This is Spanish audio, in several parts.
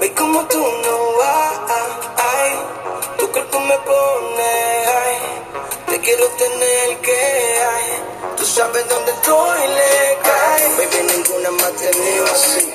Ve como tú no vas, ay, tu cuerpo me pone, ay, te quiero tener que, ay, tú sabes dónde estoy, le cae, baby, ninguna más te así.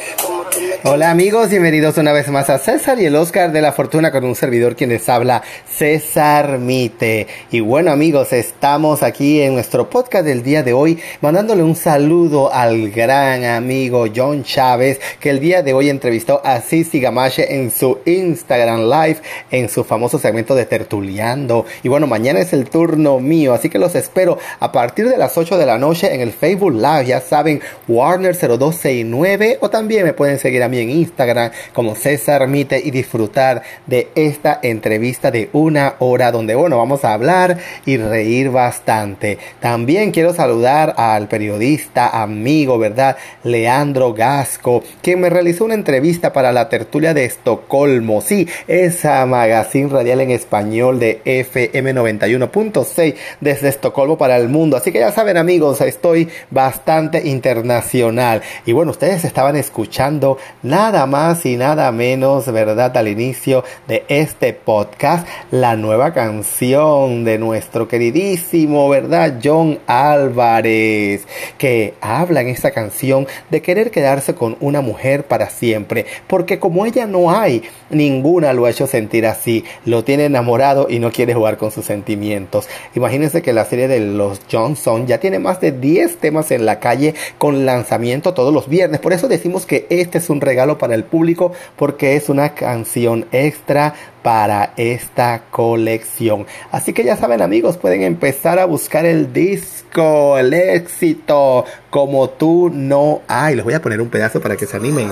Hola amigos, bienvenidos una vez más a César y el Oscar de la Fortuna con un servidor quien les habla, César Mite. Y bueno amigos, estamos aquí en nuestro podcast del día de hoy mandándole un saludo al gran amigo John Chávez que el día de hoy entrevistó a Sisi Gamache en su Instagram Live en su famoso segmento de Tertuliando. Y bueno, mañana es el turno mío, así que los espero a partir de las 8 de la noche en el Facebook Live, ya saben, Warner 0269 o también me pueden seguir a mí en Instagram como César Mite y disfrutar de esta entrevista de una hora donde, bueno, vamos a hablar y reír bastante. También quiero saludar al periodista, amigo, ¿verdad? Leandro Gasco, que me realizó una entrevista para la tertulia de Estocolmo. Sí, esa magazine radial en español de FM 91.6 desde Estocolmo para el mundo. Así que ya saben, amigos, estoy bastante internacional. Y bueno, ustedes estaban escuchando nada más y nada menos, ¿verdad? Al inicio de este podcast, la nueva canción de nuestro queridísimo, ¿verdad? John Álvarez, que habla en esta canción de querer quedarse con una mujer para siempre, porque como ella no hay, ninguna lo ha hecho sentir así, lo tiene enamorado y no quiere jugar con sus sentimientos. Imagínense que la serie de los Johnson ya tiene más de 10 temas en la calle con lanzamiento todos los viernes, por eso decimos que este es un regalo para el público porque es una canción extra para esta colección. Así que ya saben amigos, pueden empezar a buscar el disco, el éxito, como tú no hay. Les voy a poner un pedazo para que se animen.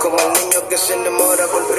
Como el niño que se enamora por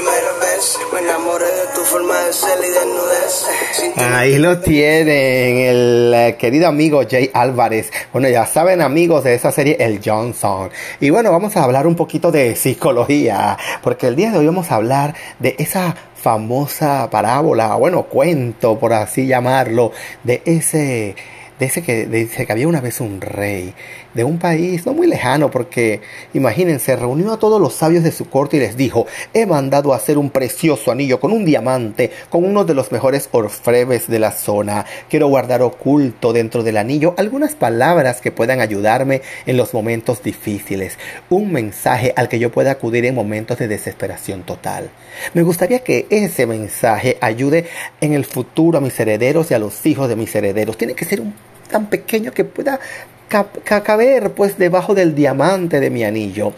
tu forma de ser y. Ahí lo tienen, el eh, querido amigo Jay Álvarez. Bueno, ya saben, amigos de esa serie, El Johnson. Y bueno, vamos a hablar un poquito de psicología. Porque el día de hoy vamos a hablar de esa famosa parábola, bueno, cuento, por así llamarlo, de ese Dice que, dice que había una vez un rey de un país no muy lejano, porque imagínense, reunió a todos los sabios de su corte y les dijo, he mandado a hacer un precioso anillo con un diamante, con uno de los mejores orfebres de la zona. Quiero guardar oculto dentro del anillo algunas palabras que puedan ayudarme en los momentos difíciles, un mensaje al que yo pueda acudir en momentos de desesperación total. Me gustaría que ese mensaje ayude en el futuro a mis herederos y a los hijos de mis herederos. Tiene que ser un tan pequeño que pueda caber pues debajo del diamante de mi anillo.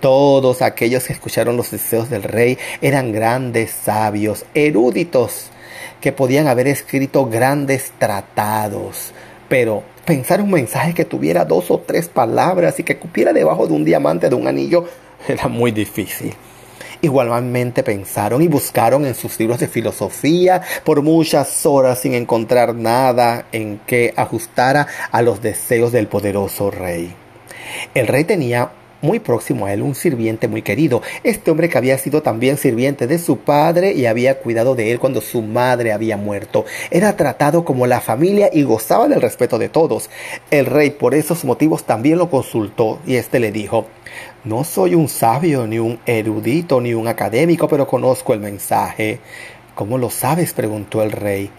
Todos aquellos que escucharon los deseos del rey eran grandes sabios, eruditos, que podían haber escrito grandes tratados. Pero pensar un mensaje que tuviera dos o tres palabras y que cupiera debajo de un diamante de un anillo era muy difícil. Igualmente pensaron y buscaron en sus libros de filosofía por muchas horas sin encontrar nada en que ajustara a los deseos del poderoso rey. El rey tenía muy próximo a él un sirviente muy querido, este hombre que había sido también sirviente de su padre y había cuidado de él cuando su madre había muerto. Era tratado como la familia y gozaba del respeto de todos. El rey por esos motivos también lo consultó y éste le dijo, no soy un sabio, ni un erudito, ni un académico, pero conozco el mensaje. ¿Cómo lo sabes? preguntó el rey.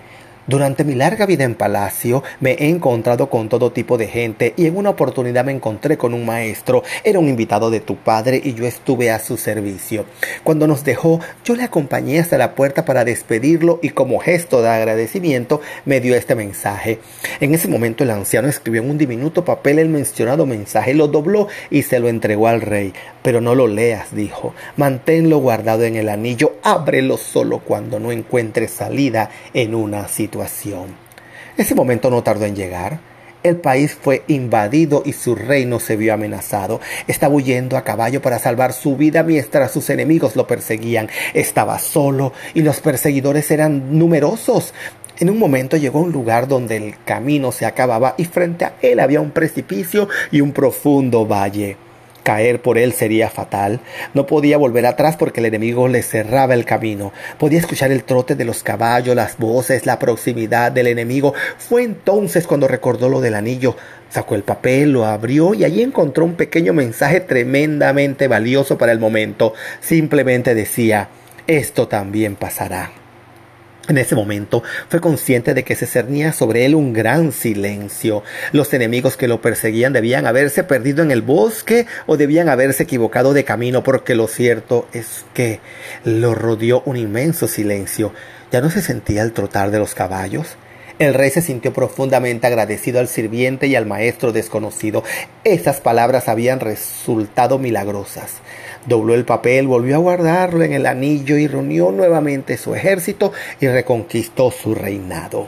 Durante mi larga vida en palacio me he encontrado con todo tipo de gente y en una oportunidad me encontré con un maestro. Era un invitado de tu padre y yo estuve a su servicio. Cuando nos dejó, yo le acompañé hasta la puerta para despedirlo y como gesto de agradecimiento me dio este mensaje. En ese momento el anciano escribió en un diminuto papel el mencionado mensaje, lo dobló y se lo entregó al rey. Pero no lo leas, dijo. Manténlo guardado en el anillo, ábrelo solo cuando no encuentres salida en una situación ese momento no tardó en llegar. El país fue invadido y su reino se vio amenazado. Estaba huyendo a caballo para salvar su vida mientras sus enemigos lo perseguían. Estaba solo y los perseguidores eran numerosos. En un momento llegó a un lugar donde el camino se acababa y frente a él había un precipicio y un profundo valle. Caer por él sería fatal. No podía volver atrás porque el enemigo le cerraba el camino. Podía escuchar el trote de los caballos, las voces, la proximidad del enemigo. Fue entonces cuando recordó lo del anillo. Sacó el papel, lo abrió y allí encontró un pequeño mensaje tremendamente valioso para el momento. Simplemente decía, esto también pasará. En ese momento fue consciente de que se cernía sobre él un gran silencio. Los enemigos que lo perseguían debían haberse perdido en el bosque o debían haberse equivocado de camino, porque lo cierto es que lo rodeó un inmenso silencio. Ya no se sentía el trotar de los caballos. El rey se sintió profundamente agradecido al sirviente y al maestro desconocido. Esas palabras habían resultado milagrosas. Dobló el papel, volvió a guardarlo en el anillo y reunió nuevamente su ejército y reconquistó su reinado.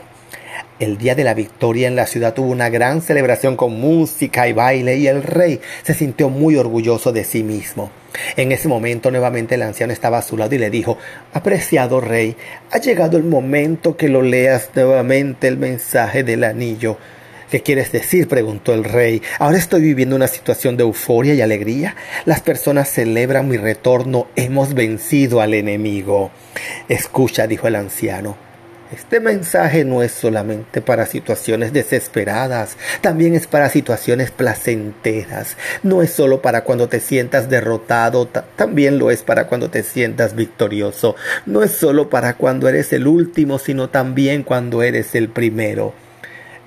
El día de la victoria en la ciudad tuvo una gran celebración con música y baile y el rey se sintió muy orgulloso de sí mismo. En ese momento nuevamente el anciano estaba a su lado y le dijo, Apreciado rey, ha llegado el momento que lo leas nuevamente el mensaje del anillo. ¿Qué quieres decir? preguntó el rey. Ahora estoy viviendo una situación de euforia y alegría. Las personas celebran mi retorno. Hemos vencido al enemigo. Escucha, dijo el anciano. Este mensaje no es solamente para situaciones desesperadas, también es para situaciones placenteras. No es solo para cuando te sientas derrotado, también lo es para cuando te sientas victorioso. No es solo para cuando eres el último, sino también cuando eres el primero.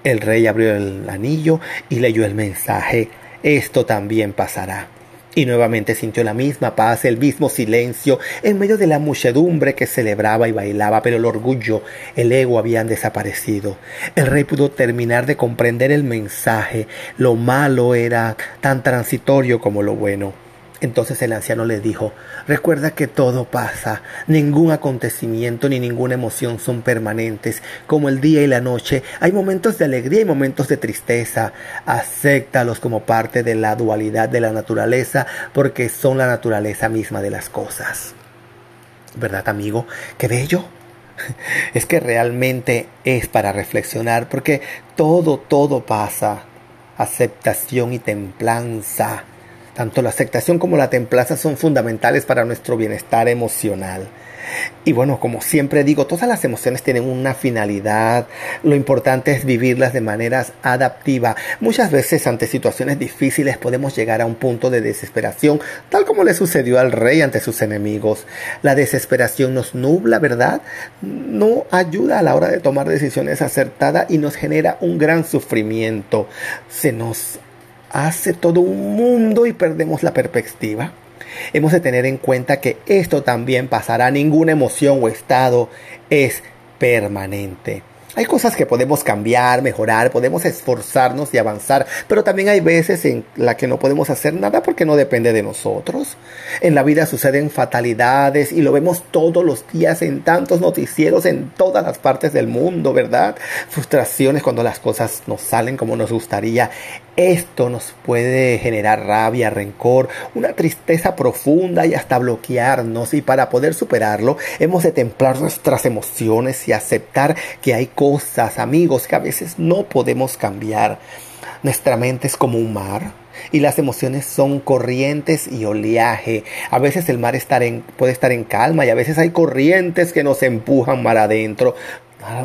El rey abrió el anillo y leyó el mensaje. Esto también pasará. Y nuevamente sintió la misma paz, el mismo silencio, en medio de la muchedumbre que celebraba y bailaba, pero el orgullo, el ego habían desaparecido. El rey pudo terminar de comprender el mensaje. Lo malo era tan transitorio como lo bueno. Entonces el anciano le dijo, recuerda que todo pasa, ningún acontecimiento ni ninguna emoción son permanentes, como el día y la noche, hay momentos de alegría y momentos de tristeza, acéptalos como parte de la dualidad de la naturaleza, porque son la naturaleza misma de las cosas. ¿Verdad, amigo? Qué bello. Es que realmente es para reflexionar, porque todo, todo pasa. Aceptación y templanza tanto la aceptación como la templanza son fundamentales para nuestro bienestar emocional. Y bueno, como siempre digo, todas las emociones tienen una finalidad. Lo importante es vivirlas de manera adaptiva. Muchas veces ante situaciones difíciles podemos llegar a un punto de desesperación, tal como le sucedió al rey ante sus enemigos. La desesperación nos nubla, ¿verdad? No ayuda a la hora de tomar decisiones acertadas y nos genera un gran sufrimiento. Se nos hace todo un mundo y perdemos la perspectiva. Hemos de tener en cuenta que esto también pasará. Ninguna emoción o estado es permanente. Hay cosas que podemos cambiar, mejorar, podemos esforzarnos y avanzar, pero también hay veces en las que no podemos hacer nada porque no depende de nosotros. En la vida suceden fatalidades y lo vemos todos los días en tantos noticieros en todas las partes del mundo, ¿verdad? Frustraciones cuando las cosas no salen como nos gustaría. Esto nos puede generar rabia, rencor, una tristeza profunda y hasta bloquearnos. Y para poder superarlo, hemos de templar nuestras emociones y aceptar que hay cosas, amigos, que a veces no podemos cambiar. Nuestra mente es como un mar y las emociones son corrientes y oleaje. A veces el mar puede estar en calma y a veces hay corrientes que nos empujan mar adentro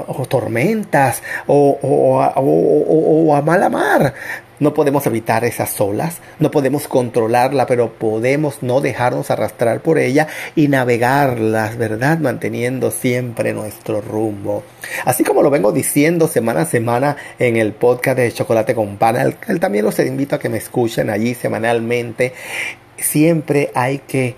o tormentas o, o, a mala mar. No podemos evitar esas olas, no podemos controlarla, pero podemos no dejarnos arrastrar por ella y navegarlas, ¿verdad? Manteniendo siempre nuestro rumbo. Así como lo vengo diciendo semana a semana en el podcast de Chocolate con Pan, también los invito a que me escuchen allí semanalmente. Siempre hay que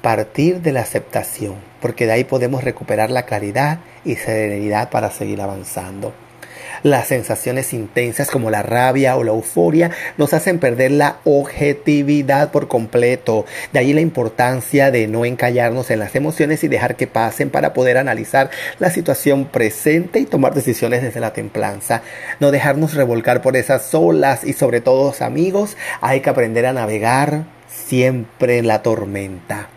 partir de la aceptación, porque de ahí podemos recuperar la claridad y serenidad para seguir avanzando. Las sensaciones intensas como la rabia o la euforia nos hacen perder la objetividad por completo. De ahí la importancia de no encallarnos en las emociones y dejar que pasen para poder analizar la situación presente y tomar decisiones desde la templanza. No dejarnos revolcar por esas olas y sobre todo amigos, hay que aprender a navegar siempre en la tormenta.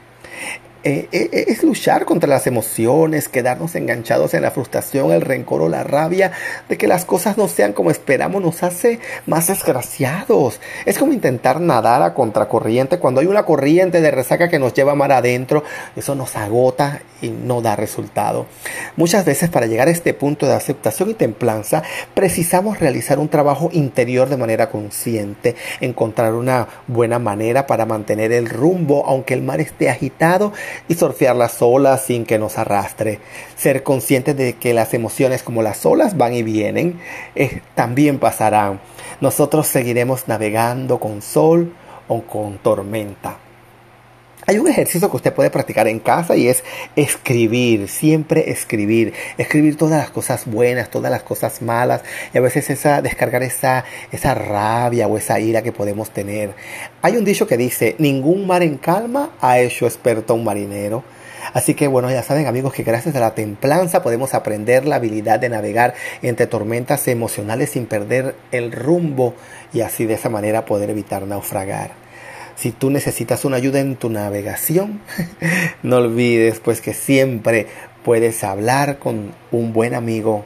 Eh, eh, es luchar contra las emociones, quedarnos enganchados en la frustración, el rencor o la rabia de que las cosas no sean como esperamos, nos hace más desgraciados. Es como intentar nadar a contracorriente cuando hay una corriente de resaca que nos lleva mar adentro, eso nos agota y no da resultado. Muchas veces para llegar a este punto de aceptación y templanza precisamos realizar un trabajo interior de manera consciente, encontrar una buena manera para mantener el rumbo aunque el mar esté agitado y surfear las olas sin que nos arrastre. Ser conscientes de que las emociones como las olas van y vienen, eh, también pasarán. Nosotros seguiremos navegando con sol o con tormenta. Hay un ejercicio que usted puede practicar en casa y es escribir, siempre escribir, escribir todas las cosas buenas, todas las cosas malas y a veces esa descargar esa esa rabia o esa ira que podemos tener. Hay un dicho que dice, ningún mar en calma ha hecho experto un marinero. Así que bueno, ya saben amigos que gracias a la templanza podemos aprender la habilidad de navegar entre tormentas emocionales sin perder el rumbo y así de esa manera poder evitar naufragar. Si tú necesitas una ayuda en tu navegación, no olvides pues que siempre puedes hablar con un buen amigo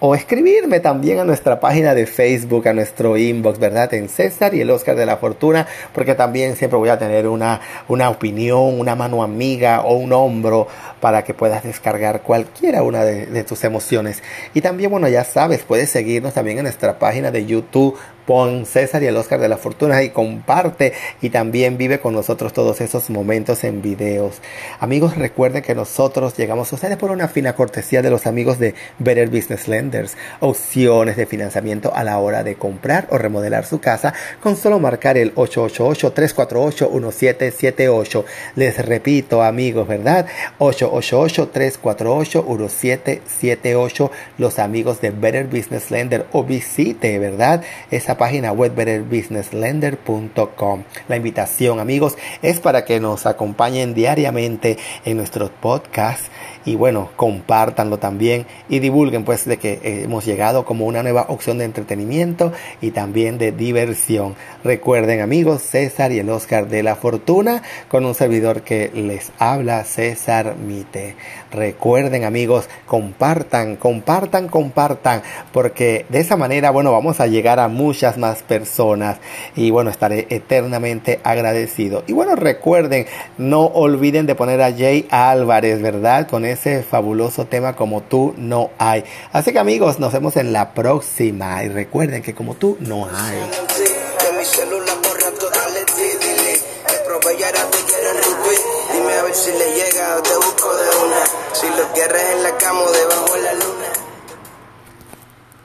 o escribirme también a nuestra página de Facebook, a nuestro inbox, ¿verdad? En César y el Oscar de la Fortuna, porque también siempre voy a tener una, una opinión, una mano amiga o un hombro para que puedas descargar cualquiera una de, de tus emociones. Y también, bueno, ya sabes, puedes seguirnos también en nuestra página de YouTube Pon César y el Oscar de la Fortuna y comparte y también vive con nosotros todos esos momentos en videos. Amigos, recuerden que nosotros llegamos a ustedes por una fina cortesía de los amigos de Better Business Lenders, opciones de financiamiento a la hora de comprar o remodelar su casa con solo marcar el 888-348-1778. Les repito, amigos, ¿verdad? 888-348-1778, los amigos de Better Business Lender o visite, ¿verdad? Esa página web betterbusinesslender.com. La invitación, amigos, es para que nos acompañen diariamente en nuestros podcasts y bueno, compártanlo también y divulguen pues de que hemos llegado como una nueva opción de entretenimiento y también de diversión. Recuerden amigos, César y el Oscar de la Fortuna con un servidor que les habla, César Mite. Recuerden amigos, compartan, compartan, compartan, porque de esa manera, bueno, vamos a llegar a muchas más personas y bueno, estaré eternamente agradecido. Y bueno, recuerden, no olviden de poner a Jay Álvarez, ¿verdad? Con ese fabuloso tema como tú no hay. Así que amigos, nos vemos en la próxima y recuerden que como tú no hay. Si le llega de una. Si lo en la cama debajo de la.